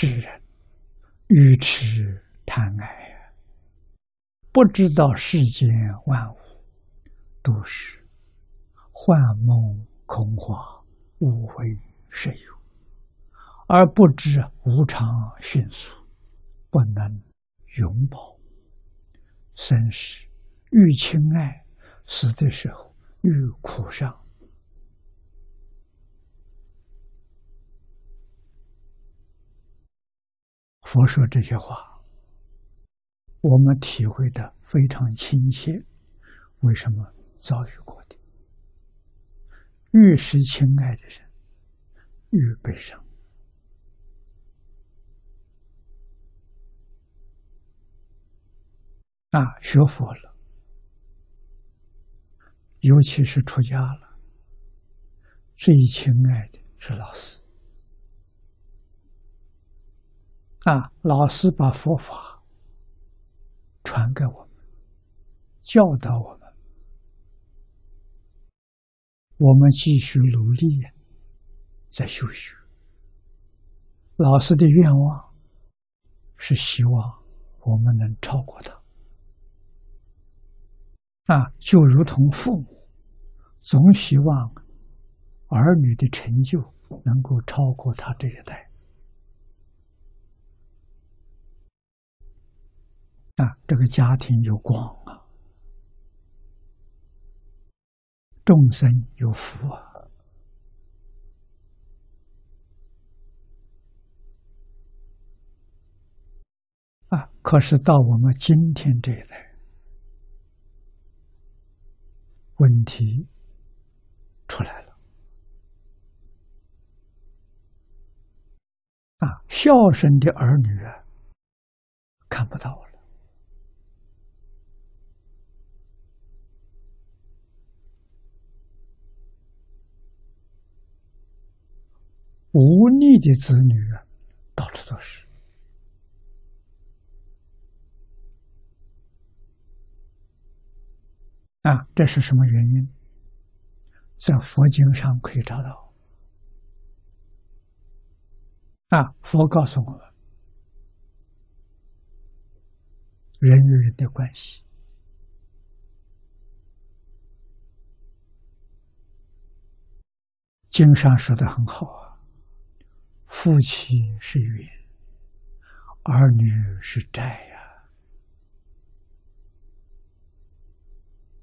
世人愚痴贪爱，不知道世间万物都是幻梦空花，无为实有，而不知无常迅速，不能永保。生时愈亲爱，死的时候愈苦伤。佛说这些话，我们体会的非常亲切。为什么遭遇过的？越是亲爱的人，越悲伤。啊，学佛了，尤其是出家了，最亲爱的是老师。啊，老师把佛法传给我们，教导我们，我们继续努力在修学。老师的愿望是希望我们能超过他。啊，就如同父母总希望儿女的成就能够超过他这一代。啊，这个家庭有光啊，众生有福啊！啊，可是到我们今天这一代，问题出来了。啊，孝顺的儿女啊，看不到了。无逆的子女啊，到处都是啊！这是什么原因？在佛经上可以找到啊！佛告诉我们，人与人的关系，经上说的很好啊。夫妻是缘，儿女是债呀！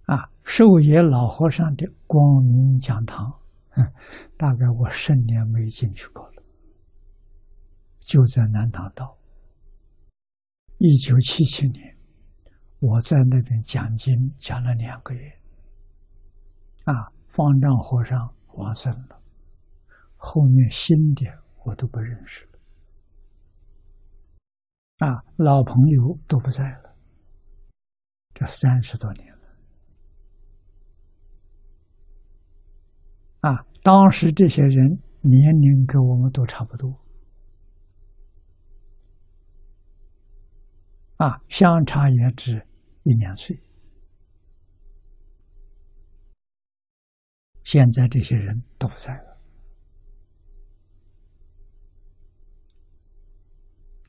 啊，寿野老和尚的光明讲堂，大概我十年没进去过了，就在南塘道。一九七七年，我在那边讲经讲了两个月。啊，方丈和尚往生了，后面新的。我都不认识了，啊，老朋友都不在了，这三十多年了，啊，当时这些人年龄跟我们都差不多，啊，相差也只一两岁，现在这些人都不在了。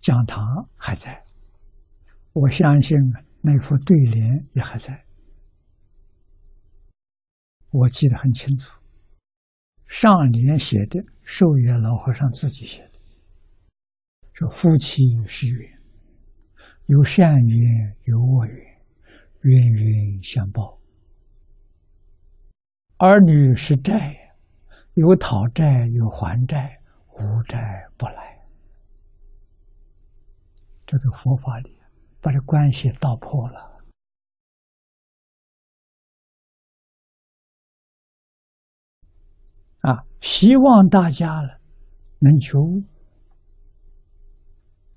讲堂还在，我相信那副对联也还在，我记得很清楚。上联写的寿元老和尚自己写的，说夫妻是缘，有善缘有恶缘，冤冤相报；儿女是债，有讨债有还债，无债不来。这个佛法里把这关系道破了啊！希望大家了能求